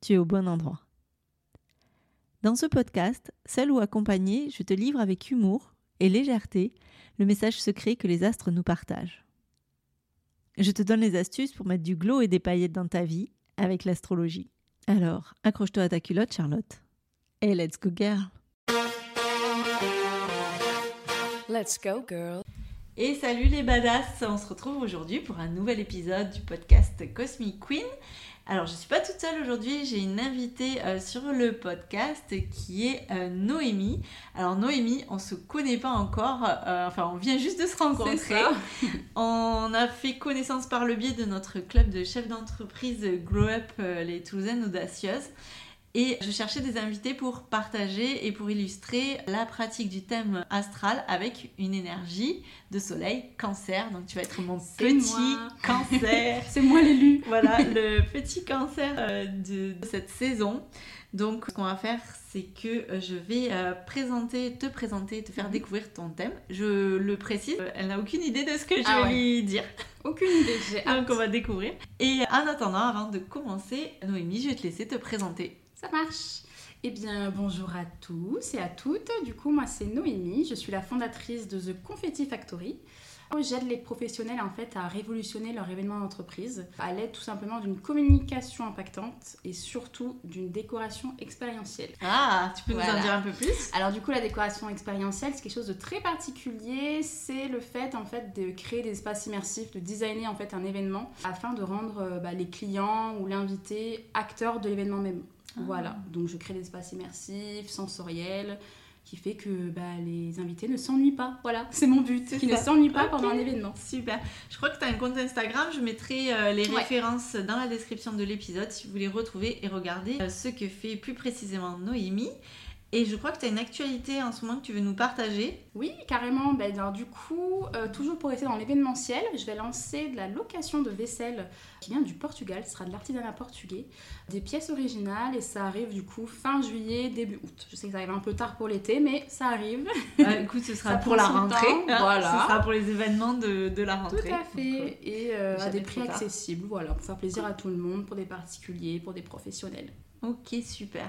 tu es au bon endroit. Dans ce podcast, seul ou accompagné, je te livre avec humour et légèreté le message secret que les astres nous partagent. Je te donne les astuces pour mettre du glow et des paillettes dans ta vie avec l'astrologie. Alors, accroche-toi à ta culotte, Charlotte. Et let's go, girl! Let's go, girl! Et salut les badass, on se retrouve aujourd'hui pour un nouvel épisode du podcast Cosmic Queen. Alors je suis pas toute seule aujourd'hui, j'ai une invitée euh, sur le podcast qui est euh, Noémie. Alors Noémie, on se connaît pas encore, euh, enfin on vient juste de se rencontrer. on a fait connaissance par le biais de notre club de chefs d'entreprise Grow Up les Toulousaines audacieuses. Et je cherchais des invités pour partager et pour illustrer la pratique du thème astral avec une énergie de soleil cancer. Donc tu vas être mon petit cancer. C'est moi l'élu. voilà, le petit cancer euh, de, cette saison. Donc ce qu'on va faire, c'est que euh, je vais euh, présenter, te présenter, te faire mhm. découvrir ton thème. Je le précise, elle n'a aucune idée de ce que je ah vais lui dire. Aucune idée, j'ai Donc on va découvrir. Et en attendant, avant de commencer, Noémie, je vais te laisser te présenter. Ça marche. Eh bien, bonjour à tous et à toutes. Du coup, moi, c'est Noémie. Je suis la fondatrice de The Confetti Factory. J'aide les professionnels en fait à révolutionner leur événement d'entreprise à l'aide tout simplement d'une communication impactante et surtout d'une décoration expérientielle. Ah, tu peux nous en dire un peu plus? Alors du coup, la décoration expérientielle, c'est quelque chose de très particulier. C'est le fait en fait de créer des espaces immersifs, de designer en fait un événement afin de rendre euh, bah, les clients ou l'invité acteur de l'événement même. Voilà, donc je crée des espaces immersifs, sensoriels, qui fait que bah, les invités ne s'ennuient pas. Voilà, c'est mon but, qu'ils ne s'ennuient pas pendant un événement. Super. Je crois que tu as un compte Instagram, je mettrai euh, les références dans la description de l'épisode si vous voulez retrouver et regarder euh, ce que fait plus précisément Noémie. Et je crois que tu as une actualité en ce moment que tu veux nous partager. Oui, carrément. Ben, du coup, euh, toujours pour rester dans l'événementiel, je vais lancer de la location de vaisselle qui vient du Portugal. Ce sera de l'artisanat portugais. Des pièces originales et ça arrive du coup fin juillet, début août. Je sais que ça arrive un peu tard pour l'été, mais ça arrive. Écoute, ce sera pour la rentrée. voilà. Ce sera pour les événements de, de la rentrée. Tout à fait. Euh, et euh, à des prix accessibles. Voilà, pour faire plaisir à tout le monde, pour des particuliers, pour des professionnels. Ok, super.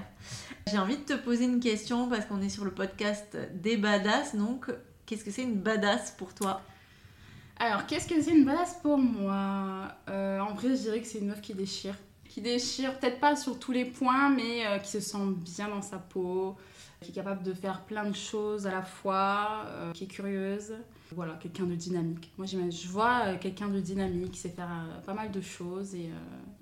J'ai envie de te poser une question parce qu'on est sur le podcast des badass. Donc, qu'est-ce que c'est une badass pour toi? Alors, qu'est-ce que c'est une badass pour moi? Euh, En vrai, je dirais que c'est une meuf qui déchire. Qui déchire, peut-être pas sur tous les points, mais euh, qui se sent bien dans sa peau, qui est capable de faire plein de choses à la fois, euh, qui est curieuse. Voilà, quelqu'un de dynamique. Moi, je vois quelqu'un de dynamique qui sait faire pas mal de choses et,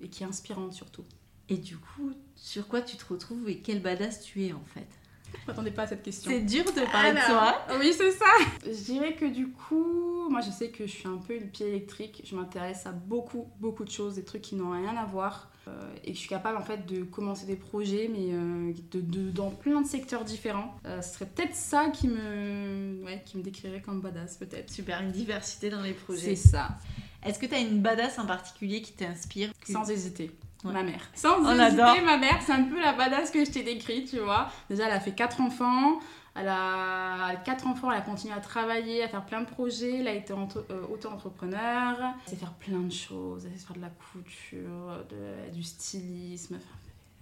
et qui est inspirante surtout. Et du coup, sur quoi tu te retrouves et quel badass tu es en fait? Je m'attendais pas à cette question. C'est dur de parler de toi. Oui, c'est ça. Je dirais que du coup, moi je sais que je suis un peu une pied électrique. Je m'intéresse à beaucoup, beaucoup de choses, des trucs qui n'ont rien à voir. Euh, et que je suis capable en fait de commencer des projets, mais euh, de, dans plein de secteurs différents. Euh, ce serait peut-être ça qui me, ouais, qui me décrirait comme badass, peut-être. Super, une diversité dans les projets. C'est ça. Est-ce que tu as une badass en particulier qui t'inspire? Sans hésiter. Ma mère. Sans On hésiter, ma mère, c'est un peu la badass que je t'ai décrit, tu vois. Déjà, elle a fait quatre enfants. Elle a quatre enfants, elle a continué à travailler, à faire plein de projets. Elle a été euh, auto-entrepreneur. Elle sait faire plein de choses. Elle sait faire de la couture, de, du stylisme. Enfin,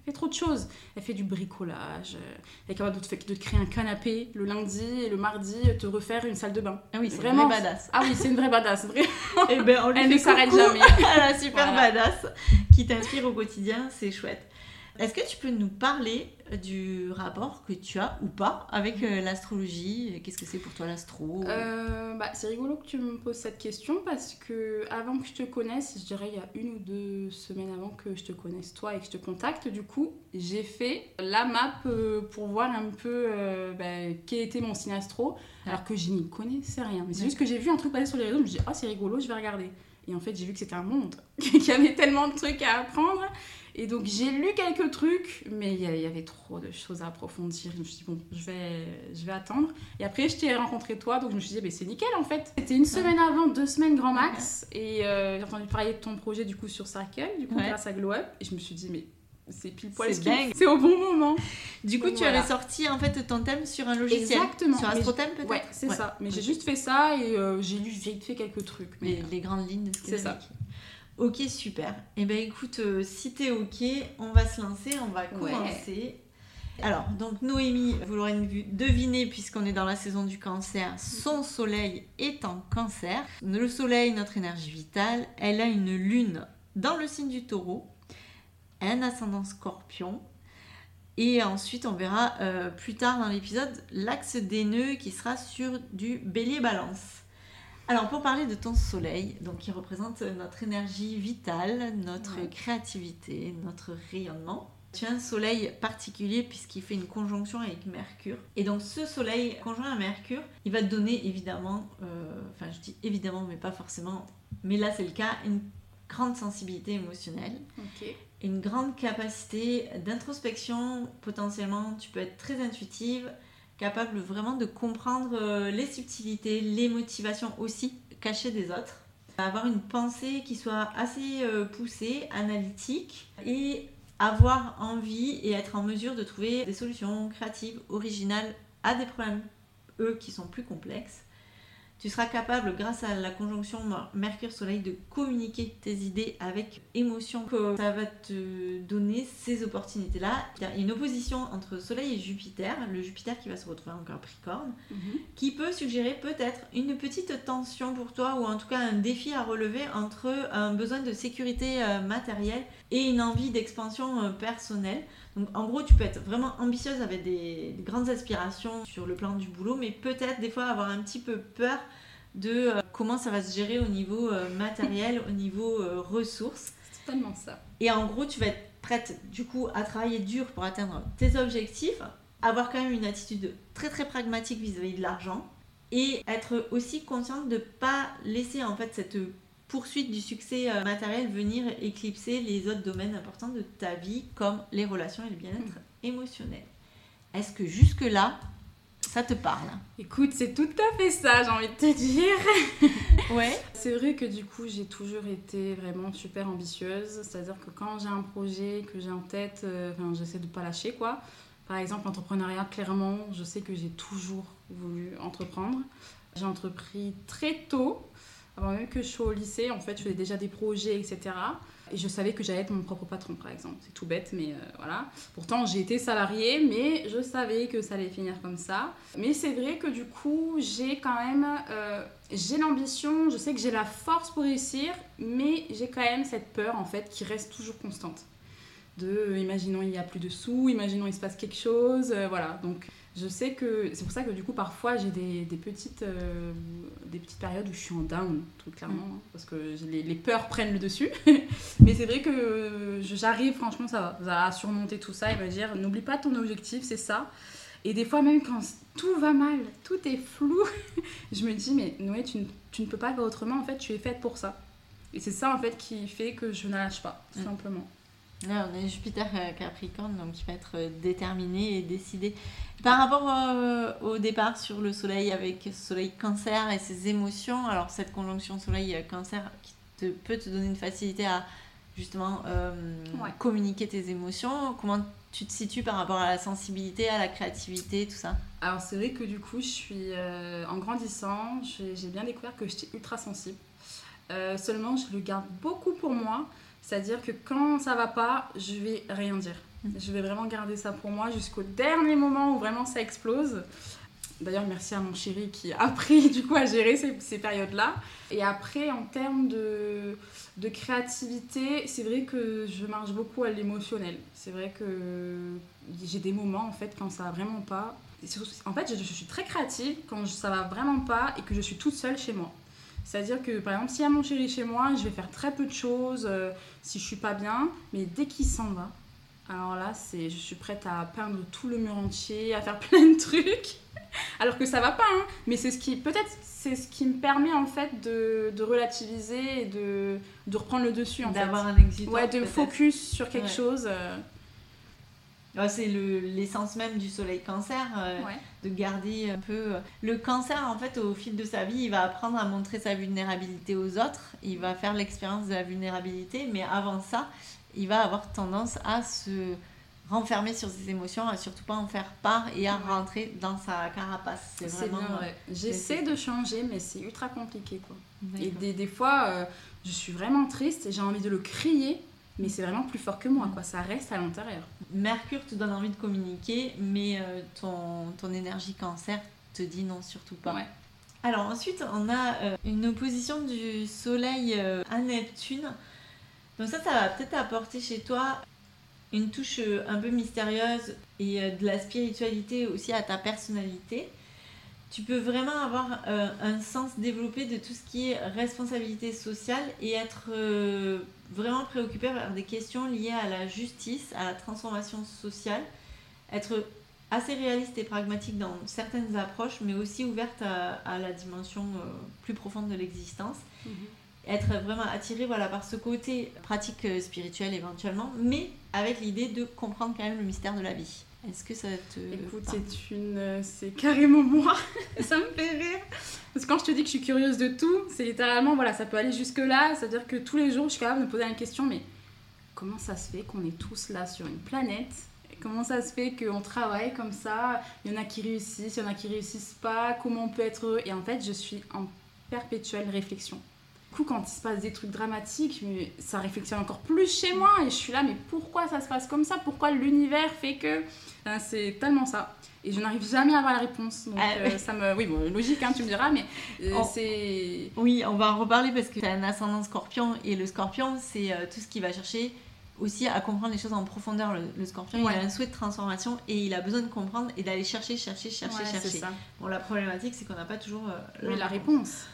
fait trop de choses. Elle fait du bricolage. Elle est capable de te, de créer un canapé le lundi et le mardi, te refaire une salle de bain. Ah oui, c'est vraiment une vraie badass. Ah oui, c'est une vraie badass, vraiment. Et eh ben, on Elle ne s'arrête jamais. Elle a super badass qui t'inspire au quotidien, c'est chouette. Est-ce que tu peux nous parler du rapport que tu as ou pas avec euh, l'astrologie? Qu'est-ce que c'est pour toi l'astro? Euh, bah, C'est rigolo que tu me poses cette question parce que avant que je te connaisse, je dirais il y a une ou deux semaines avant que je te connaisse toi et que je te contacte, du coup, j'ai fait la map euh, pour voir un peu bah, quel était mon signe astro, alors que je n'y connaissais rien. Mais c'est juste que j'ai vu un truc passer sur les réseaux, je me dis ah c'est rigolo, je vais regarder. Et en fait, j'ai vu que c'était un monde, qu'il y avait tellement de trucs à apprendre. Et donc j'ai lu quelques trucs, mais il y, avait trop de choses à approfondir. Je me suis dit, bon, je vais, je vais attendre. Et après, je t'ai rencontré toi, donc je me suis dit, bah, c'est nickel en fait. C'était une semaine avant, deux semaines grand max. Et euh, j'ai entendu parler de ton projet du coup sur Circle, du coup grâce à Glow Up. Et je me suis dit, mais c'est pile poil ce C'est au bon moment. Du coup, tu avais sorti en fait ton thème sur un logiciel. Exactement. Sur AstroThème peut-être? Ouais, c'est ça. Mais j'ai juste fait ça et euh, j'ai lu vite fait quelques trucs. Mais... Les, grandes lignes C'est ça. Ok, super. Et eh ben écoute, euh, si t'es ok, on va se lancer, on va commencer. Alors, donc Noémie, vous l'aurez deviné puisqu'on est dans la saison du cancer, son soleil est en cancer. Le soleil, notre énergie vitale, elle a une lune dans le signe du taureau, un ascendant scorpion. Et ensuite, on verra euh, plus tard dans l'épisode l'axe des nœuds qui sera sur du bélier balance. Alors pour parler de ton soleil, donc qui représente notre énergie vitale, notre créativité, notre rayonnement. Tu as un soleil particulier puisqu'il fait une conjonction avec Mercure. Et donc ce soleil conjoint à Mercure, il va te donner évidemment, euh, enfin je dis évidemment mais pas forcément, mais là c'est le cas, une grande sensibilité émotionnelle. Une grande capacité d'introspection, potentiellement tu peux être très intuitive, capable vraiment de comprendre euh, les subtilités, les motivations aussi cachées des autres. Avoir une pensée qui soit assez euh, poussée, analytique et avoir envie et être en mesure de trouver des solutions créatives, originales à des problèmes, eux, qui sont plus complexes tu seras capable, grâce à la conjonction Mercure-Soleil, de communiquer tes idées avec émotion. Que ça va te donner ces opportunités-là. Il y a une opposition entre Soleil et Jupiter, le Jupiter qui va se retrouver en Capricorne, mhm. qui peut suggérer peut-être une petite tension pour toi ou en tout cas un défi à relever entre un besoin de sécurité euh, matérielle et une envie d'expansion euh, personnelle. Donc en gros, tu peux être vraiment ambitieuse avec des, grandes aspirations sur le plan du boulot, mais peut-être des fois avoir un petit peu peur de euh, comment ça va se gérer au niveau euh, matériel, au niveau ressources. C'est totalement ça. Et en gros, tu vas être prête du coup à travailler dur pour atteindre tes objectifs, avoir quand même une attitude très très pragmatique vis-à-vis -vis de l'argent et être aussi consciente de ne pas laisser en fait cette poursuite du succès euh, matériel venir éclipser les autres domaines importants de ta vie, comme les relations et le bien-être mm. émotionnel. Est-ce que jusque-là, ça te parle? Écoute, c'est tout à fait ça, j'ai envie de te dire. ouais. C'est vrai que du coup, j'ai toujours été vraiment super ambitieuse. C'est-à-dire que quand j'ai un projet que j'ai en tête, euh, j'essaie de ne pas lâcher, quoi. Par exemple, l'entrepreneuriat, clairement, je sais que j'ai toujours voulu entreprendre. J'ai entrepris très tôt. Avant même que je sois au lycée, en fait, je faisais déjà des projets, etc. Et je savais que j'allais être mon propre patron, par exemple. C'est tout bête, mais euh, voilà. Pourtant, j'ai été salariée, mais je savais que ça allait finir comme ça. Mais c'est vrai que du coup, j'ai quand même... Euh, j'ai l'ambition, je sais que j'ai la force pour réussir, mais j'ai quand même cette peur, en fait, qui reste toujours constante. De, imaginons il y a plus de sous, imaginons il se passe quelque chose, euh, voilà. Donc je sais que c'est pour ça que du coup parfois j'ai des, des petites euh, des petites périodes où je suis en down tout clairement hein, parce que les, les, peurs prennent le dessus. Mais c'est vrai que j'arrive franchement ça va, à surmonter tout ça et va dire n'oublie pas ton objectif c'est ça. Et des fois même quand tout va mal tout est flou je me dis mais Noé tu, tu, ne peux pas faire autrement en fait tu es faite pour ça. Et c'est ça en fait qui fait que je ne lâche pas tout mm. simplement Là, on est Jupiter euh, Capricorne, donc qui va être euh, déterminé et décidé. Par rapport euh, au départ sur le Soleil avec Soleil Cancer et ses émotions, alors cette conjonction Soleil Cancer qui te, peut te donner une facilité à justement communiquer tes émotions, comment tu te situes par rapport à la sensibilité, à la créativité, tout ça? Alors c'est vrai que du coup, je suis en grandissant, j'ai bien découvert que j'étais ultra sensible. seulement, je le garde beaucoup pour moi. C'est-à-dire que quand ça va pas, je vais rien dire. Mm. Je vais vraiment garder ça pour moi jusqu'au dernier moment où vraiment ça explose. D'ailleurs, merci à mon chéri qui a appris du coup à gérer ces, ces périodes-là. Et après, en termes de, de créativité, c'est vrai que je marche beaucoup à l'émotionnel. C'est vrai que j'ai des moments en fait quand ça va vraiment pas. En fait, je, suis très créative quand ça va vraiment pas et que je suis toute seule chez moi. C'est-à-dire que par exemple, s'il y a mon chéri chez moi, je vais faire très peu de choses euh, si je suis pas bien, mais dès qu'il s'en va, alors là, c'est, je suis prête à peindre tout le mur entier, à faire plein de trucs. Alors que ça va pas, hein. mais c'est ce qui, peut-être, c'est ce qui me permet en fait de, de relativiser et de, de, reprendre le dessus. D'avoir un exit. Ouais, de focus sur quelque chose. Euh. C'est l'essence même du soleil cancer, euh, de garder un peu... Euh, le cancer, en fait, au fil de sa vie, il va apprendre à montrer sa vulnérabilité aux autres, il va faire l'expérience de la vulnérabilité, mais avant ça, il va avoir tendance à se renfermer sur ses émotions, à surtout pas en faire part et à rentrer dans sa carapace. C'est vraiment. J'essaie de changer, mais c'est ultra compliqué quoi. Et des, des fois, euh, je suis vraiment triste et j'ai envie de le crier, mais c'est vraiment plus fort que moi quoi. Ça reste à l'intérieur. Mercure te donne envie de communiquer, mais euh, ton, ton énergie cancer te dit non, surtout pas. Alors ensuite, on a euh, une opposition du Soleil à Neptune. Donc ça, ça va peut-être apporter chez toi une touche euh, un peu mystérieuse et euh, de la spiritualité aussi à ta personnalité. Tu peux vraiment avoir euh, un sens développé de tout ce qui est responsabilité sociale et être vraiment préoccupé par des questions liées à la justice, à la transformation sociale, être assez réaliste et pragmatique dans certaines approches, mais aussi ouverte à, la dimension plus profonde de l'existence. Mhm être vraiment attiré voilà, par ce côté pratique euh, spirituelle éventuellement, mais avec l'idée de comprendre quand même le mystère de la vie. Est-ce que ça te. Écoute, c'est une. Euh, c'est carrément moi. ça me fait rire. Parce que quand je te dis que je suis curieuse de tout, c'est littéralement, voilà, ça peut aller jusque-là. C'est-à-dire que tous les jours, je suis capable de me poser la question, mais comment ça se fait qu'on est tous là sur une planète? Comment ça se fait qu'on travaille comme ça? Il y en a qui réussissent, il y en a qui réussissent pas. Comment on peut être heureux? Et en fait, je suis en perpétuelle réflexion coup, quand il se passe des trucs dramatiques, ça réflexionne encore plus chez moi. Et je suis là, mais pourquoi ça se passe comme ça? Pourquoi l'univers fait que. c'est tellement ça? Et je n'arrive jamais à avoir la réponse. Donc, ah, euh, ça me. Oui, bon, logique, hein, tu me diras, mais euh, c'est. Oui, on va en reparler parce que tu as un ascendant scorpion. Et le scorpion, c'est euh, tout ce qui va chercher aussi à comprendre les choses en profondeur. Le, scorpion, il a un souhait de transformation et il a besoin de comprendre et d'aller chercher, chercher, chercher, chercher. Bon, la problématique, c'est qu'on n'a pas toujours la réponse.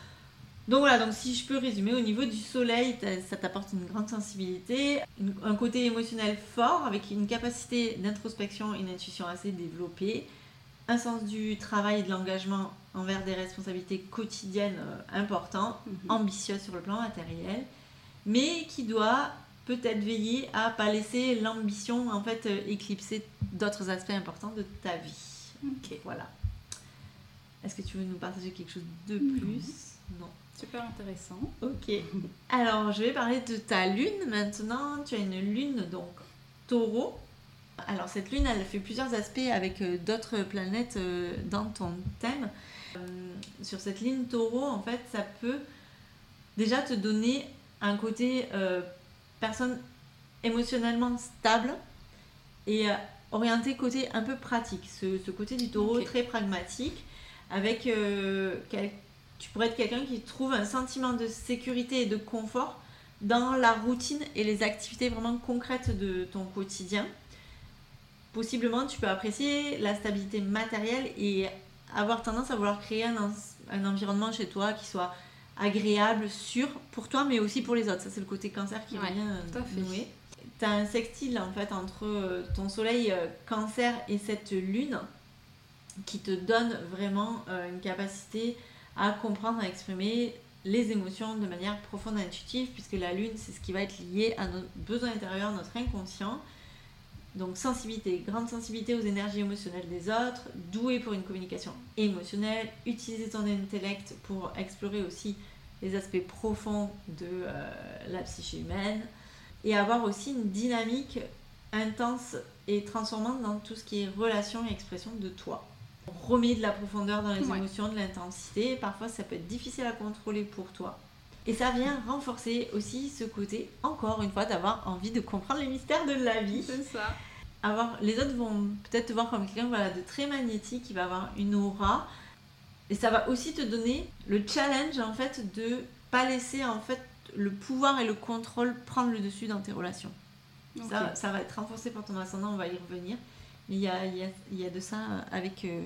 Donc voilà, donc si je peux résumer, au niveau du soleil, ça t'apporte une grande sensibilité, un côté émotionnel fort avec une capacité d'introspection et une intuition assez développée, un sens du travail et de l'engagement envers des responsabilités quotidiennes euh, importantes, mhm. ambitieuses sur le plan matériel, mais qui doit peut-être veiller à pas laisser l'ambition en fait euh, éclipser d'autres aspects importants de ta vie. Ok, voilà. Est-ce que tu veux nous partager quelque chose de plus? Non. Super intéressant. Ok. Alors, je vais parler de ta lune maintenant. Tu as une lune, donc taureau. Alors, cette lune, elle fait plusieurs aspects avec euh, d'autres planètes euh, dans ton thème. Euh, sur cette ligne taureau, en fait, ça peut déjà te donner un côté personne émotionnellement stable et orienté côté un peu pratique. Ce, côté du taureau très pragmatique avec tu pourrais être quelqu'un qui trouve un sentiment de sécurité et de confort dans la routine et les activités vraiment concrètes de ton quotidien. Possiblement, tu peux apprécier la stabilité matérielle et avoir tendance à vouloir créer un, environnement chez toi qui soit agréable, sûr pour toi, mais aussi pour les autres. Ça, c'est le côté cancer qui ouais, vient nouer. Tu as un sextile en fait entre euh, ton soleil euh, cancer et cette lune qui te donne vraiment euh, une capacité à comprendre, à exprimer les émotions de manière profonde et intuitive, puisque la lune, c'est ce qui va être lié à nos besoins intérieurs, notre inconscient. Donc sensibilité, grande sensibilité aux énergies émotionnelles des autres, doué pour une communication émotionnelle, utiliser ton intellect pour explorer aussi les aspects profonds de euh, la psyché humaine, et avoir aussi une dynamique intense et transformante dans tout ce qui est relation et expression de toi remet de la profondeur dans les émotions, de l'intensité. Parfois, ça peut être difficile à contrôler pour toi. Et ça vient renforcer aussi ce côté, encore une fois, d'avoir envie de comprendre les mystères de la vie. C'est ça. avoir, les autres vont peut-être te voir comme quelqu'un voilà, de très magnétique, qui va avoir une aura. Et ça va aussi te donner le challenge en fait de pas laisser en fait le pouvoir et le contrôle prendre le dessus dans tes relations. Ça, ça va être renforcé par ton ascendant, on va y revenir. Il y a, y, a, y a, de ça avec, euh,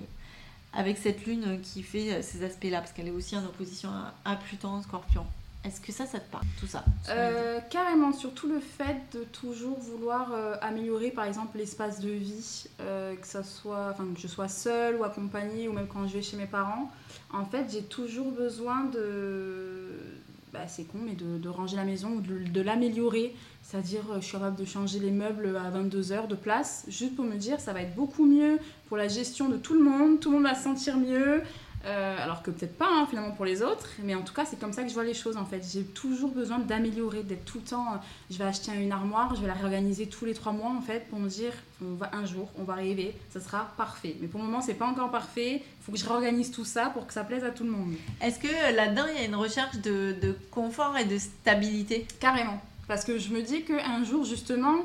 avec cette lune qui fait euh, ces aspects-là, parce qu'elle est aussi en opposition à, à Pluton en scorpion. Est-ce que ça, ça te parle, tout ça? Euh, Carrément, surtout le fait de toujours vouloir améliorer, par exemple, l'espace de vie, que, ça soit, que je sois seule ou accompagnée, ou même quand je vais chez mes parents. En fait, j'ai toujours besoin de, bah, c'est con, mais de, ranger la maison ou de, l'améliorer. C'est-à-dire, euh, je suis capable de changer les meubles à 22 heures de place, juste pour me dire, ça va être beaucoup mieux pour la gestion de tout le monde, tout le monde va se sentir mieux, euh, alors que peut-être pas hein, finalement pour les autres, mais en tout cas c'est comme ça que je vois les choses en fait. J'ai toujours besoin d'améliorer, d'être tout le temps. Euh, je vais acheter une armoire, je vais la réorganiser tous les trois mois en fait pour me dire on va un jour, on va arriver, ça sera parfait. Mais pour le moment c'est pas encore parfait. Il faut que je réorganise tout ça pour que ça plaise à tout le monde. Est-ce que là-dedans il y a une recherche de, de confort et de stabilité? Carrément, parce que je me dis qu'un jour justement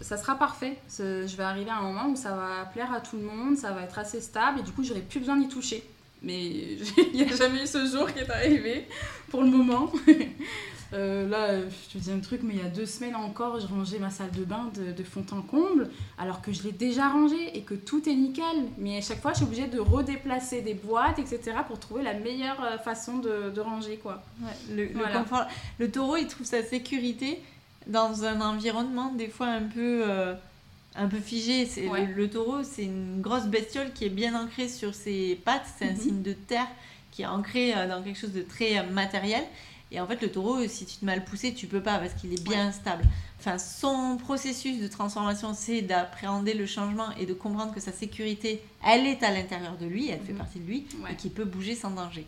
ça sera parfait. Je vais arriver à un moment où ça va plaire à tout le monde, ça va être assez stable et du coup j'aurai plus besoin d'y toucher. Mais il n'y a jamais eu ce jour qui est arrivé pour le moment. Euh, là, je te dis un truc, mais il y a deux semaines encore, je rangeais ma salle de bain de, fond en comble, alors que je l'ai déjà rangée et que tout est nickel. Mais à chaque fois, je suis obligée de redéplacer des boîtes, etc., pour trouver la meilleure euh, façon de, ranger, quoi. le, confort. le taureau, il trouve sa sécurité dans un environnement des fois un peu... Euh, un peu figé. C'est le, taureau, c'est une grosse bestiole qui est bien ancrée sur ses pattes. C'est un mhm. signe de terre qui est ancré euh, dans quelque chose de très euh, matériel. Et en fait, le taureau, si tu te mal poussé, tu peux pas parce qu'il est bien stable. Enfin, son processus de transformation, c'est d'appréhender le changement et de comprendre que sa sécurité, elle est à l'intérieur de lui, elle fait mhm. partie de lui, et qu'il peut bouger sans danger.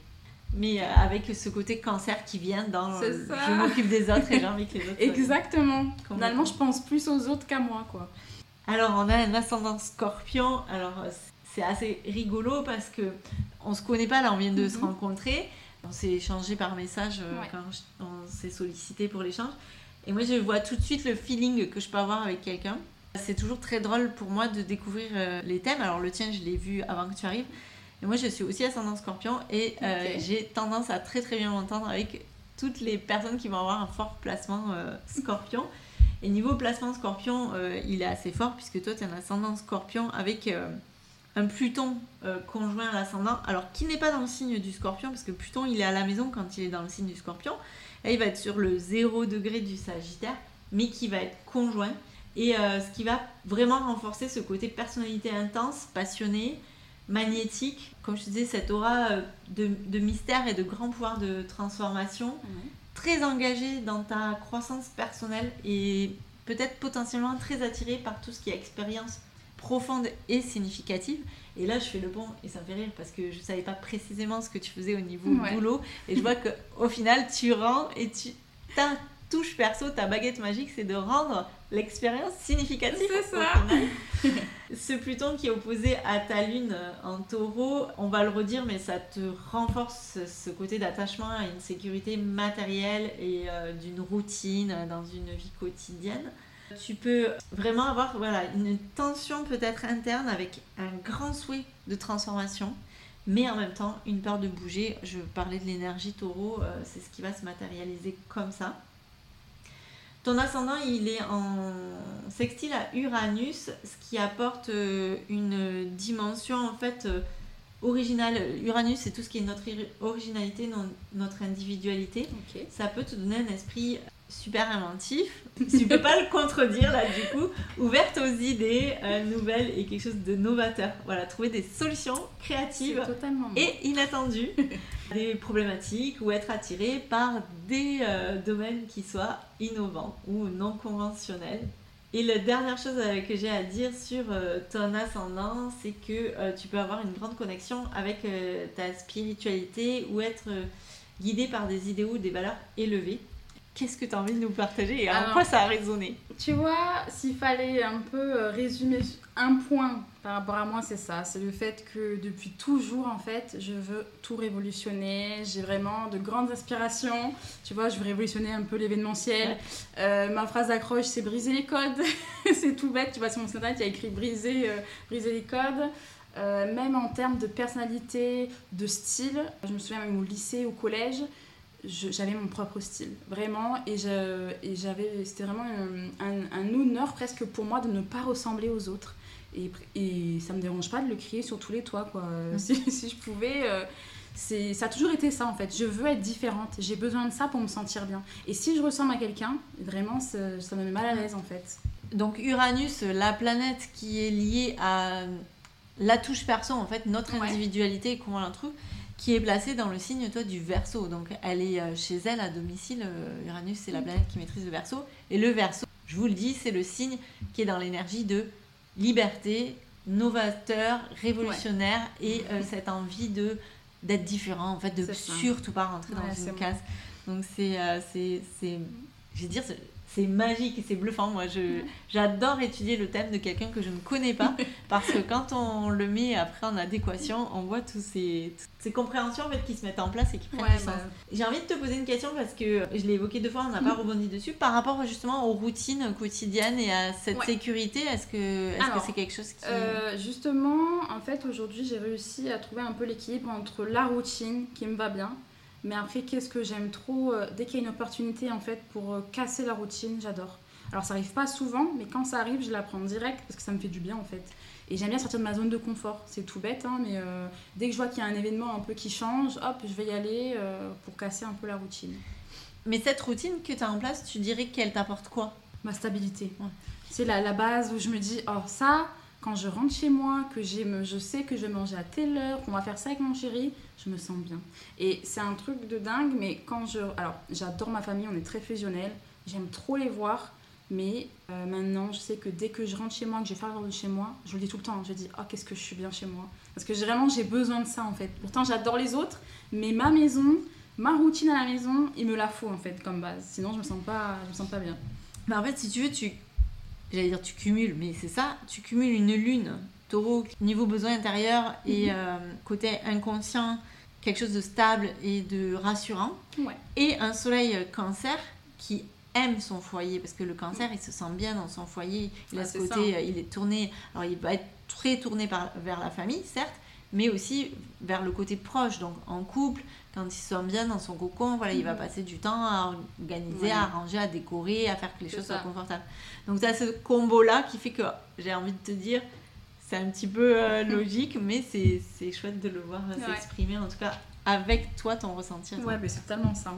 Mais euh, avec ce côté cancer qui vient dans je m'occupe des autres et j'ai envie que les autres. Exactement. Finalement, je pense plus aux autres qu'à moi, quoi. Alors, on a un ascendant scorpion. Alors, c'est assez rigolo parce que on se connaît pas, là, on vient de se mhm. rencontrer. On s'est échangé par message euh, quand on s'est sollicité pour l'échange. Et moi, je vois tout de suite le feeling que je peux avoir avec quelqu'un. C'est toujours très drôle pour moi de découvrir euh, les thèmes. Alors, le tien, je l'ai vu avant que tu arrives. Et moi, je suis aussi ascendant scorpion et euh, j'ai tendance à très très bien m'entendre avec toutes les personnes qui vont avoir un fort placement scorpion. Et niveau placement scorpion, euh, il est assez fort puisque toi, tu as un ascendant scorpion avec euh, un Pluton euh, conjoint à l'ascendant, alors qui n'est pas dans le signe du scorpion, parce que Pluton, il est à la maison quand il est dans le signe du scorpion. et il va être sur le 0 degré du Sagittaire, mais qui va être conjoint. Et ce qui va vraiment renforcer ce côté personnalité intense, passionnée, magnétique. Comme je disais, cette aura de, mystère et de grand pouvoir de transformation très engagé dans ta croissance personnelle et peut-être potentiellement très attiré par tout ce qui est expérience profonde et significative. Et là, je fais le pont et ça me fait rire parce que je ne savais pas précisément ce que tu faisais au niveau boulot. Et je vois qu'au final, tu rends et tu touche perso, ta baguette magique, c'est de rendre l'expérience significative. C'est ça. Ce Pluton qui est opposé à ta lune euh, en taureau, on va le redire, mais ça te renforce ce côté d'attachement à une sécurité matérielle et euh, d'une routine dans une vie quotidienne. Tu peux vraiment avoir voilà, une tension peut-être interne avec un grand souhait de transformation, mais en même temps une peur de bouger. Je parlais de l'énergie taureau, euh, c'est ce qui va se matérialiser comme ça. Ton ascendant, il est en sextile à Uranus, ce qui apporte euh, une dimension en fait euh, originale. Uranus, c'est tout ce qui est notre originalité, notre individualité. Ça peut te donner un esprit super inventif. tu peux pas le contredire là du coup. Ouverte aux idées euh, nouvelles et quelque chose de novateur. Voilà, trouver des solutions créatives et inattendues. des problématiques ou être attiré par des euh, domaines qui soient innovants ou non conventionnels. Et la dernière chose euh, que j'ai à dire sur ton ascendant, c'est que tu peux avoir une grande connexion avec ta spiritualité ou être guidé par des idéaux ou des valeurs élevées qu'est-ce que tu as envie de nous partager et à quoi ça a résonné Tu vois, s'il fallait un peu euh, résumer un point par rapport à moi, c'est ça. C'est le fait que depuis toujours, en fait, je veux tout révolutionner. J'ai vraiment de grandes aspirations. Tu vois, je veux révolutionner un peu l'événementiel. Euh, ma phrase d'accroche, c'est briser les codes. c'est tout bête. Tu vois, sur mon site internet, il y a écrit briser, euh, briser les codes. même en termes de personnalité, de style, je me souviens même au lycée, au collège, j'avais mon propre style, vraiment, et j'avais, c'était vraiment un, un, honneur presque pour moi de ne pas ressembler aux autres. Et, et ça me dérange pas de le crier sur tous les toits, quoi. Mm. Si, si, je pouvais, euh, c'est, ça a toujours été ça en fait. Je veux être différente, j'ai besoin de ça pour me sentir bien. Et si je ressemble à quelqu'un, vraiment, ça, me met mal à l'aise en fait. Donc Uranus, la planète qui est liée à la touche perso, en fait, notre individualité, comment on la trouve qui est placée dans le signe toi du Verseau. Donc elle est euh, chez elle à domicile. Euh, Uranus c'est la planète qui maîtrise le Verseau et le Verseau, je vous le dis, c'est le signe qui est dans l'énergie de liberté, novateur, révolutionnaire et euh, cette envie de d'être différent en fait, de surtout pas rentrer dans une case. Donc c'est c'est c'est je vais dire c'est magique et c'est bluffant. Moi, j'adore étudier le thème de quelqu'un que je ne connais pas parce que quand on le met après en adéquation, on voit tous ces, toutes ces compréhensions en fait, qui se mettent en place et qui prennent du sens. Bah. J'ai envie de te poser une question parce que je l'ai évoqué deux fois, on n'a pas rebondi dessus. Par rapport justement aux routines quotidiennes et à cette sécurité, est-ce que est-ce que c'est quelque chose qui. Euh, justement, en fait, aujourd'hui, j'ai réussi à trouver un peu l'équilibre entre la routine qui me va bien mais après, qu'est-ce que j'aime trop euh, Dès qu'il y a une opportunité en fait pour euh, casser la routine, j'adore. Alors ça arrive pas souvent, mais quand ça arrive, je la prends direct parce que ça me fait du bien en fait. Et j'aime bien sortir de ma zone de confort. C'est tout bête, hein, mais euh, dès que je vois qu'il y a un événement un peu qui change, hop, je vais y aller pour casser un peu la routine. Mais cette routine que tu as en place, tu dirais qu'elle t'apporte quoi? Ma stabilité. C'est la, la base où je me dis, oh ça, quand je rentre chez moi, que je sais que je vais à telle heure, qu'on va faire ça avec mon chéri, je me sens bien. Et c'est un truc de dingue, mais quand je... Alors, j'adore ma famille, on est très fusionnels, j'aime trop les voir, mais euh, maintenant, je sais que dès que je rentre chez moi, que je vais faire de chez moi, je le dis tout le temps, je dis, oh, qu'est-ce que je suis bien chez moi. Parce que vraiment, j'ai besoin de ça, en fait. Pourtant, j'adore les autres, mais ma maison, ma routine à la maison, il me la faut, en fait, comme base. Sinon, je me sens pas, je me sens pas bien. Mais en fait, si tu veux, tu j'allais dire tu cumules, mais c'est ça, tu cumules une lune, taureau, niveau besoin intérieur et mhm. euh, côté inconscient, quelque chose de stable et de rassurant. Et un soleil cancer qui aime son foyer, parce que le cancer, il se sent bien dans son foyer, il a ce côté, euh, il est tourné, alors il va être très tourné par, vers la famille, certes, mais aussi vers le côté proche, donc en couple, quand il se sent bien dans son cocon, voilà, il va mhm. passer du temps à organiser, à arranger, à décorer, à faire que les choses soient confortables. Donc tu as ce combo-là qui fait que j'ai envie de te dire, c'est un petit peu euh, logique, mais c'est chouette de le voir s'exprimer, en tout cas avec toi, ton ressenti. Ouais, mais c'est tellement ça.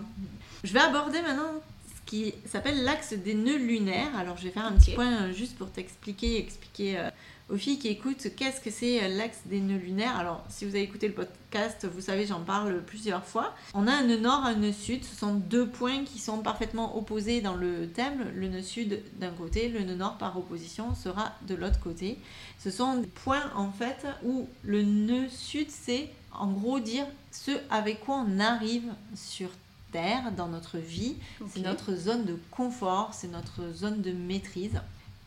Je vais aborder maintenant ce qui s'appelle l'axe des nœuds lunaires. Alors je vais faire un petit point euh, juste pour t'expliquer, expliquer euh, aux filles qui écoutent, qu'est-ce que c'est euh, l'axe des nœuds lunaires? Alors, si vous avez écouté le podcast, vous savez, j'en parle plusieurs fois. On a un nœud nord, un nœud sud. Ce sont deux points qui sont parfaitement opposés dans le thème. Le nœud sud d'un côté, le nœud nord par opposition sera de l'autre côté. Ce sont des points, en fait, où le nœud sud, c'est en gros dire ce avec quoi on arrive sur Terre, dans notre vie. C'est notre zone de confort, c'est notre zone de maîtrise.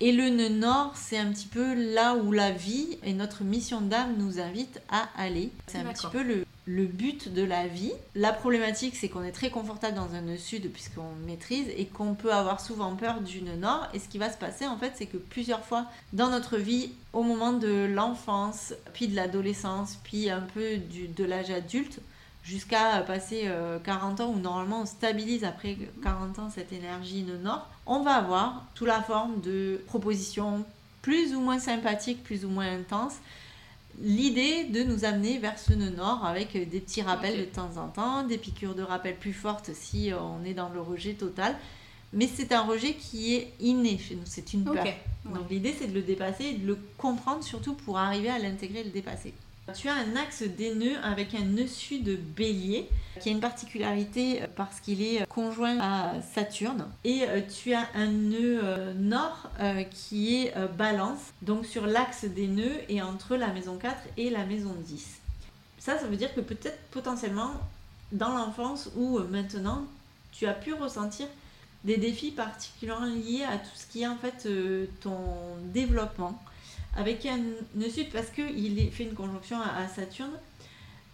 Et le nœud nord, c'est un petit peu là où la vie et notre mission d'âme nous invitent à aller. C'est un petit peu le, le, but de la vie. La problématique, c'est qu'on est très confortable dans un nœud sud puisqu'on maîtrise et qu'on peut avoir souvent peur du nœud nord. Et ce qui va se passer, en fait, c'est que plusieurs fois dans notre vie, au moment de l'enfance, puis de l'adolescence, puis un peu du, de l'âge adulte, jusqu'à passer 40 euh, ans où normalement on stabilise après 40 ans cette énergie nœud nord, on va avoir sous la forme de propositions plus ou moins sympathiques, plus ou moins intenses, l'idée de nous amener vers ce nœud nord avec des petits rappels de temps en temps, des piqûres de rappel plus fortes si on est dans le rejet total. Mais c'est un rejet qui est inné chez nous, c'est une peur. Donc l'idée c'est de le dépasser et de le comprendre surtout pour arriver à l'intégrer et le dépasser. Tu as un axe des nœuds avec un nœud sud bélier qui a une particularité euh, parce qu'il est euh, conjoint à Saturne. Et euh, tu as un nœud nord qui est balance, donc sur l'axe des nœuds et entre la maison 4 et la maison 10. Ça, ça veut dire que peut-être potentiellement dans l'enfance ou maintenant, tu as pu ressentir des défis particulièrement liés à tout ce qui est en fait ton développement avec un sud parce qu'il fait une conjonction à, Saturne.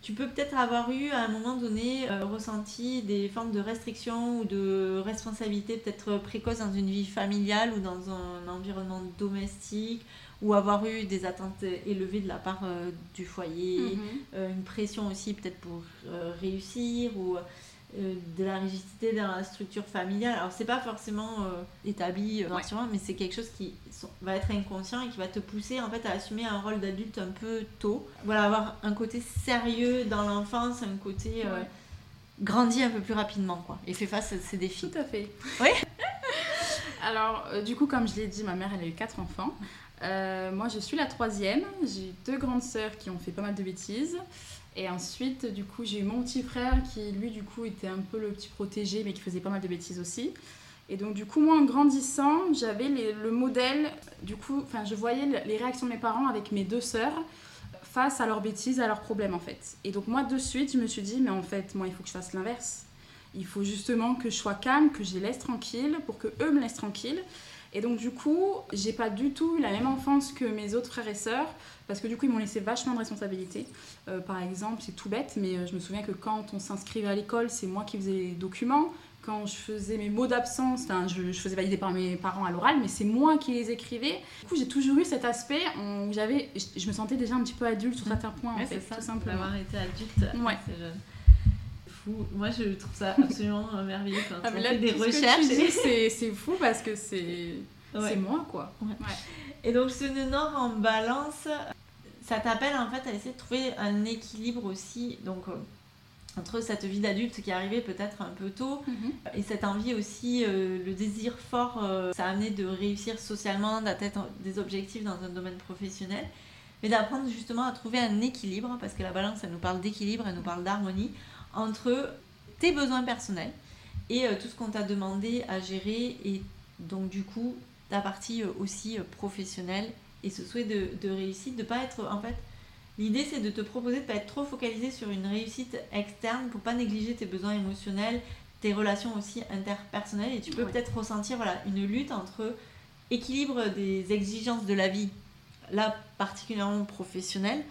Tu peux peut-être avoir eu à un moment donné euh, ressenti des formes de restrictions ou de responsabilités peut-être précoces dans une vie familiale ou dans un environnement domestique ou avoir eu des attentes élevées de la part euh, du foyer, mhm. une pression aussi peut-être pour réussir ou euh, de la rigidité dans la structure familiale. Alors, c'est pas forcément euh, établi euh, mais c'est quelque chose qui va être inconscient et qui va te pousser en fait à assumer un rôle d'adulte un peu tôt. Voilà, avoir un côté sérieux dans l'enfance, un côté grandi un peu plus rapidement, quoi, et fait face à ces défis. Tout à fait. Oui. Alors, du coup, comme je l'ai dit, ma mère, elle a eu quatre enfants. moi, je suis la troisième. J'ai deux grandes sœurs qui ont fait pas mal de bêtises. Et ensuite, du coup, j'ai eu mon petit frère qui, lui, du coup, était un peu le petit protégé, mais qui faisait pas mal de bêtises aussi. Et donc, du coup, moi, en grandissant, j'avais le modèle, du coup, enfin, je voyais les réactions de mes parents avec mes deux sœurs face à leurs bêtises, à leurs problèmes, en fait. Et donc, moi, de suite, je me suis dit, mais en fait, moi, il faut que je fasse l'inverse. Il faut justement que je sois calme, que je les laisse tranquilles, pour que eux me laissent tranquille. Et donc, du coup, j'ai pas du tout eu la même enfance que mes autres frères et sœurs, parce que du coup, ils m'ont laissé vachement de responsabilités. Euh, par exemple, c'est tout bête, mais euh, je me souviens que quand on s'inscrivait à l'école, c'est moi qui faisais les documents. Quand je faisais mes mots d'absence, je, je, faisais valider par mes parents à l'oral, mais c'est moi qui les écrivais. Du coup, j'ai toujours eu cet aspect où j'avais, je, me sentais déjà un petit peu adulte sur certains points, en fait, ça, tout simplement. D'avoir été adulte ouais. Fou. Moi, je trouve ça absolument merveilleux quand ah, fait des recherches. C'est fou parce que c'est c'est moi, quoi. Et donc, ce nœud nord en balance, ça t'appelle en fait à essayer de trouver un équilibre aussi. Donc, euh, entre cette vie d'adulte qui est arrivée peut-être un peu tôt mhm. et cette envie aussi, euh, le désir fort, euh, ça a amené de réussir socialement, d'atteindre des objectifs dans un domaine professionnel, mais d'apprendre justement à trouver un équilibre, parce que la balance, elle nous parle d'équilibre, elle nous parle d'harmonie, entre tes besoins personnels et tout ce qu'on t'a demandé à gérer et donc du coup ta partie aussi professionnelle et ce souhait de, de réussite, de pas être en fait. L'idée c'est de te proposer de pas être trop focalisé sur une réussite externe pour pas négliger tes besoins émotionnels, tes relations aussi interpersonnelles et tu peux peut-être ressentir voilà une lutte entre équilibre des exigences de la vie, là particulièrement professionnelle,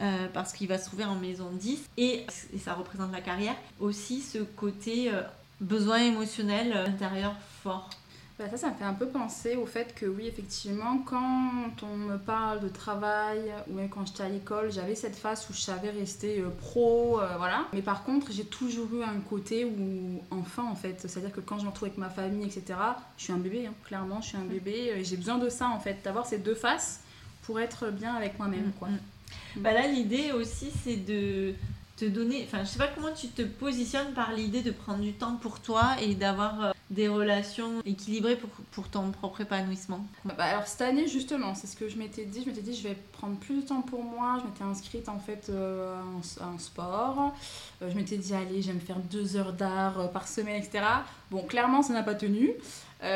euh, parce qu'il va se trouver en maison 10 et, et, ça représente la carrière, aussi ce côté euh, besoin émotionnel euh, intérieur fort. Bah, ça, ça me fait un peu penser au fait que oui, effectivement, quand on me parle de travail ou même quand j'étais à l'école, j'avais cette phase où je savais rester pro, euh, voilà. Mais par contre, j'ai toujours eu un côté où, enfin, en fait, c'est-à-dire que quand je me retrouve avec ma famille, etc., je suis un bébé, hein. clairement, je suis un bébé et j'ai besoin de ça, en fait, d'avoir ces deux faces pour être bien avec moi-même, mm, quoi. Mm. Bah là, l'idée aussi, c'est de te donner, enfin, je sais pas comment tu te positionnes par l'idée de prendre du temps pour toi et d'avoir euh, des relations équilibrées pour, pour ton propre épanouissement bah, Alors cette année justement, c'est ce que je m'étais dit, je m'étais dit je vais prendre plus de temps pour moi, je m'étais inscrite en fait euh, un, sport, euh, je m'étais dit allez j'aime faire deux heures d'art euh, par semaine etc. Bon clairement ça n'a pas tenu.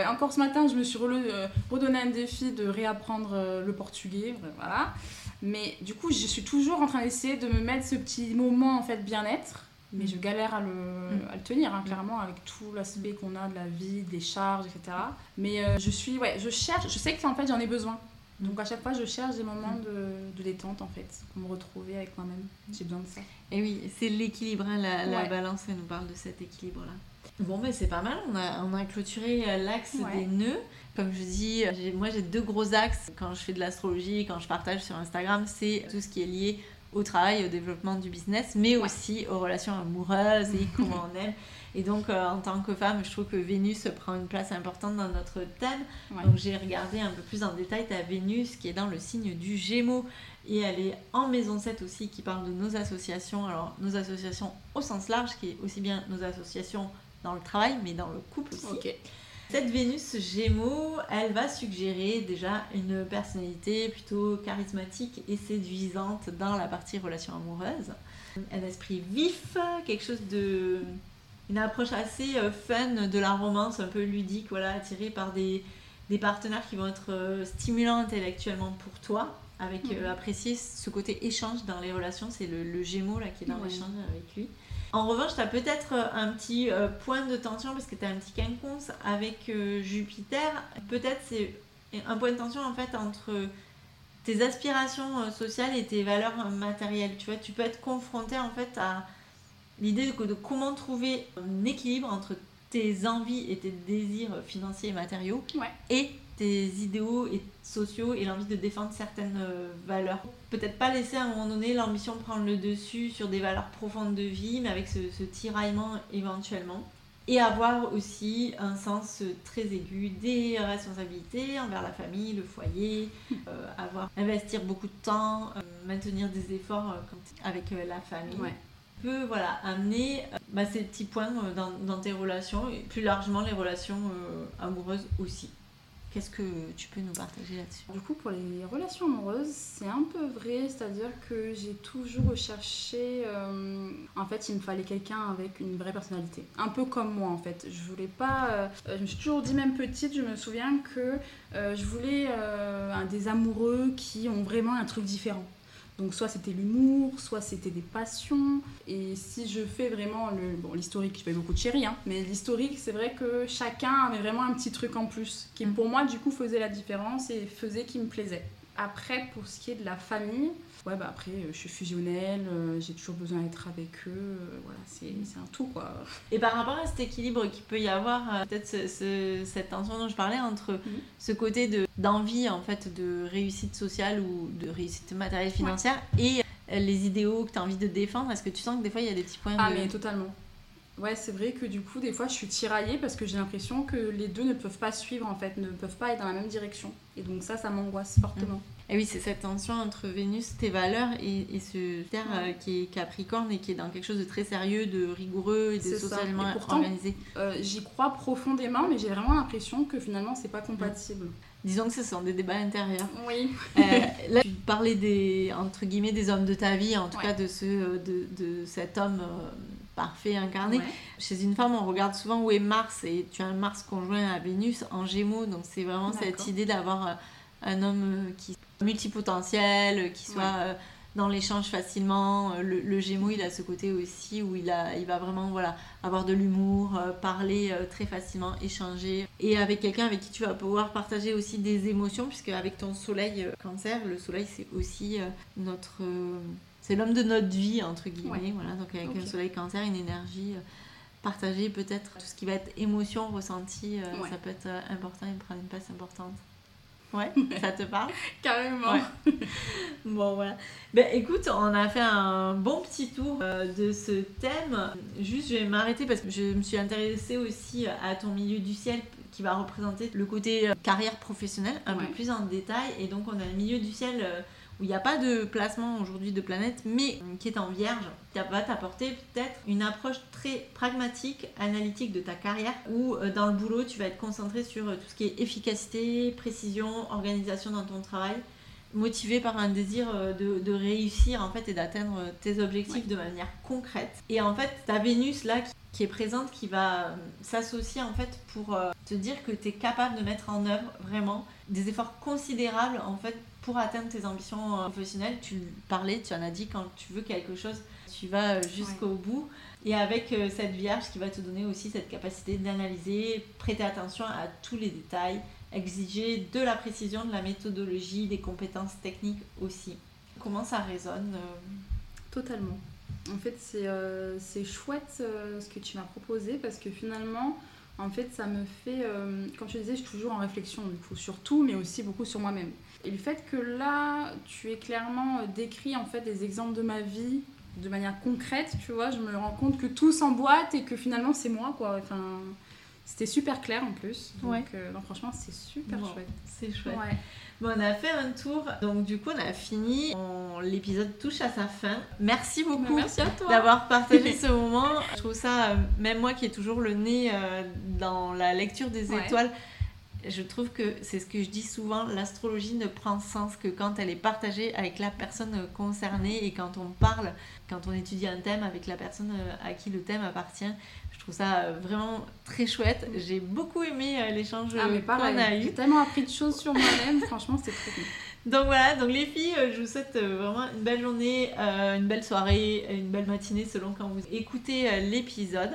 encore ce matin je me suis redonné un défi de réapprendre le portugais, voilà. Mais du coup je suis toujours en train d'essayer de me mettre ce petit moment en fait bien-être mais je galère à le, mm. à le tenir, hein, clairement, avec tout l'aspect qu'on a de la vie, des charges, etc. Mais euh, je suis, ouais, je cherche, je sais que en fait j'en ai besoin. Donc à chaque fois, je cherche des moments de, de détente, en fait, pour me retrouver avec moi-même. J'ai besoin de ça. Et oui, c'est l'équilibre, hein, la, la balance, elle nous parle de cet équilibre-là. Bon, mais c'est pas mal, on a, on a clôturé euh, l'axe des nœuds. Comme je dis, moi j'ai deux gros axes quand je fais de l'astrologie, quand je partage sur Instagram, c'est tout ce qui est lié au travail, au développement du business, mais aussi aux relations amoureuses et comment on aime. Et donc, euh, en tant que femme, je trouve que Vénus prend une place importante dans notre thème. Donc, j'ai regardé un peu plus en détail ta Vénus qui est dans le signe du Gémeaux. Et elle est en maison 7 aussi, qui parle de nos associations. Alors, nos associations au sens large, qui est aussi bien nos associations dans le travail, mais dans le couple aussi. Cette Vénus Gémeaux, elle va suggérer déjà une personnalité plutôt charismatique et séduisante dans la partie relation amoureuse. Un esprit vif, quelque chose de. une approche assez euh, fun de la romance, un peu ludique, voilà, attirée par des, des partenaires qui vont être euh, stimulants intellectuellement pour toi, avec euh, apprécier ce côté échange dans les relations. C'est le, le Gémeaux là qui est dans l'échange avec lui. En revanche, tu as peut-être un petit point de tension parce que tu as un petit quinconce avec Jupiter. Peut-être c'est un point de tension en fait entre tes aspirations sociales et tes valeurs matérielles. Tu vois, tu peux être confronté en fait à l'idée de, de, comment trouver un équilibre entre tes envies et tes désirs financiers et matériaux et tes idéaux et sociaux et l'envie de défendre certaines euh, valeurs. Peut-être pas laisser à un moment donné l'ambition prendre le dessus sur des valeurs profondes de vie, mais avec ce, tiraillement éventuellement. Et avoir aussi un sens très aigu des responsabilités envers la famille, le foyer, euh, avoir investir beaucoup de temps, euh, maintenir des efforts avec la famille peut voilà, amener bah, ces petits points dans, dans, tes relations et plus largement les relations amoureuses aussi. Qu'est-ce que tu peux nous partager là-dessus Du coup, pour les relations amoureuses, c'est un peu vrai, c'est-à-dire que j'ai toujours recherché. en fait, il me fallait quelqu'un avec une vraie personnalité. Un peu comme moi, en fait. Je voulais pas. je me suis toujours dit, même petite, je me souviens que je voulais des amoureux qui ont vraiment un truc différent. Donc soit c'était l'humour, soit c'était des passions. Et si je fais vraiment le bon l'historique, je fais beaucoup de chéri, hein, mais l'historique, c'est vrai que chacun avait vraiment un petit truc en plus qui mm. pour moi du coup faisait la différence et faisait qui me plaisait. Après, pour ce qui est de la famille, ouais, bah après, euh, je suis fusionnelle, euh, j'ai toujours besoin d'être avec eux, euh, voilà, c'est un tout, quoi. Et par rapport à cet équilibre qu'il peut y avoir, peut-être cette tension dont je parlais entre mhm. ce côté d'envie, en fait, de réussite sociale ou de réussite matérielle financière et les idéaux que tu as envie de défendre, est-ce que tu sens que des fois, il y a des petits points ah, mais totalement. Ouais, c'est vrai que du coup, des fois, je suis tiraillée parce que j'ai l'impression que les deux ne peuvent pas suivre, en fait, ne peuvent pas être dans la même direction. Et donc ça, ça m'angoisse fortement. Et oui, c'est cette tension entre Vénus, tes valeurs, et, ce terre euh, qui est Capricorne et qui est dans quelque chose de très sérieux, de rigoureux et de socialement organisé. Euh, j'y crois profondément, mais j'ai vraiment l'impression que finalement, c'est pas compatible. Disons que ce sont des débats intérieurs. Oui. Euh, là, tu parlais des, entre guillemets, des hommes de ta vie, en tout cas de, ce, de, de cet homme parfait incarné. Chez une femme, on regarde souvent où est Mars, et tu as un Mars conjoint à Vénus en Gémeaux, donc c'est vraiment cette idée d'avoir un homme qui multipotentiel, qui soit euh, dans l'échange facilement. Euh, le, Gémeaux, il a ce côté aussi où il, a, il va vraiment voilà, avoir de l'humour, euh, parler très facilement, échanger. Et avec quelqu'un avec qui tu vas pouvoir partager aussi des émotions, puisque avec ton soleil cancer, le soleil c'est aussi notre... c'est l'homme de notre vie, entre guillemets. Voilà, donc avec un soleil cancer, une énergie partagée, peut-être tout ce qui va être émotion, ressenti, ça peut être important une place importante. Ouais, ça te parle? Carrément. bon, voilà. Ben, écoute, on a fait un bon petit tour euh, de ce thème. Juste, je vais m'arrêter parce que je me suis intéressée aussi à ton milieu du ciel qui va représenter le côté euh, carrière professionnelle un peu plus en détail. Et donc, on a le milieu du ciel euh, où il n'y a pas de placement aujourd'hui de planète, mais qui est en vierge, qui va t'apporter peut-être une approche très pragmatique, analytique de ta carrière, où euh, dans le boulot, tu vas être concentré sur euh, tout ce qui est efficacité, précision, organisation dans ton travail, motivé par un désir euh, de, réussir en fait et d'atteindre tes objectifs de manière concrète. Et en fait, ta Vénus là qui est présente, qui va s'associer en fait pour te dire que tu es capable de mettre en œuvre vraiment des efforts considérables en fait pour atteindre tes ambitions euh, professionnelles, tu parlais, tu en as dit, quand tu veux quelque chose, tu vas euh, jusqu'au bout. Et avec euh, cette vierge qui va te donner aussi cette capacité d'analyser, prêter attention à tous les détails, exiger de la précision, de la méthodologie, des compétences techniques aussi. Comment ça résonne Totalement. En fait, c'est chouette ce que tu m'as proposé parce que finalement, en fait, ça me fait, comme tu disais, je suis toujours en réflexion, du coup, sur tout, mais aussi beaucoup sur moi-même. Et le fait que là, tu aies clairement euh, décrit en fait des exemples de ma vie de manière concrète, tu vois, je me rends compte que tout s'emboîte et que finalement c'est moi, quoi. Enfin, c'était super clair en plus. Donc, ouais. Euh, franchement, c'est super chouette. C'est chouette. Bon, on a fait un tour, donc du coup, on a fini. L'épisode touche à sa fin. Merci beaucoup d'avoir partagé ce moment. Je trouve ça, euh, même moi qui ai toujours le nez dans la lecture des étoiles, je trouve que c'est ce que je dis souvent, l'astrologie ne prend sens que quand elle est partagée avec la personne concernée et quand on parle, quand on étudie un thème avec la personne euh, à qui le thème appartient. Je trouve ça euh, vraiment très chouette. J'ai beaucoup aimé euh, l'échange ah, qu'on a eu. J'ai tellement appris de choses sur moi-même, franchement c'est très cool. Donc voilà, donc les filles, je vous souhaite vraiment une belle journée, une belle soirée, une belle matinée selon quand vous écoutez l'épisode.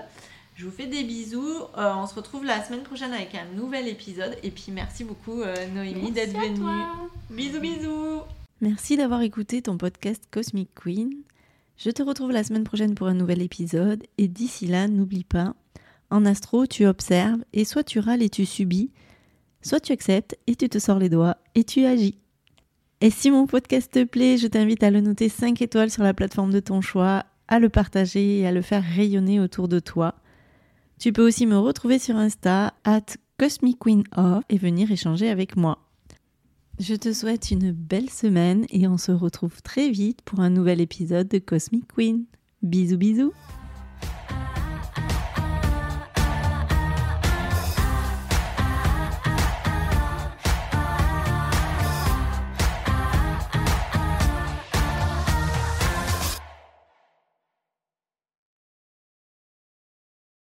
Je vous fais des bisous. Euh, on se retrouve la semaine prochaine avec un nouvel épisode. Et puis merci beaucoup euh, Noémie d'être venue. Bisous bisous. Merci d'avoir écouté ton podcast Cosmic Queen. Je te retrouve la semaine prochaine pour un nouvel épisode. Et d'ici là, n'oublie pas, en astro, tu observes et soit tu râles et tu subis, soit tu acceptes et tu te sors les doigts et tu agis. Et si mon podcast te plaît, je t'invite à le noter 5 étoiles sur la plateforme de ton choix, à le partager et à le faire rayonner autour de toi. Tu peux aussi me retrouver sur Insta, at CosmicQueenOf, et venir échanger avec moi. Je te souhaite une belle semaine et on se retrouve très vite pour un nouvel épisode de Cosmic Queen. Bisous bisous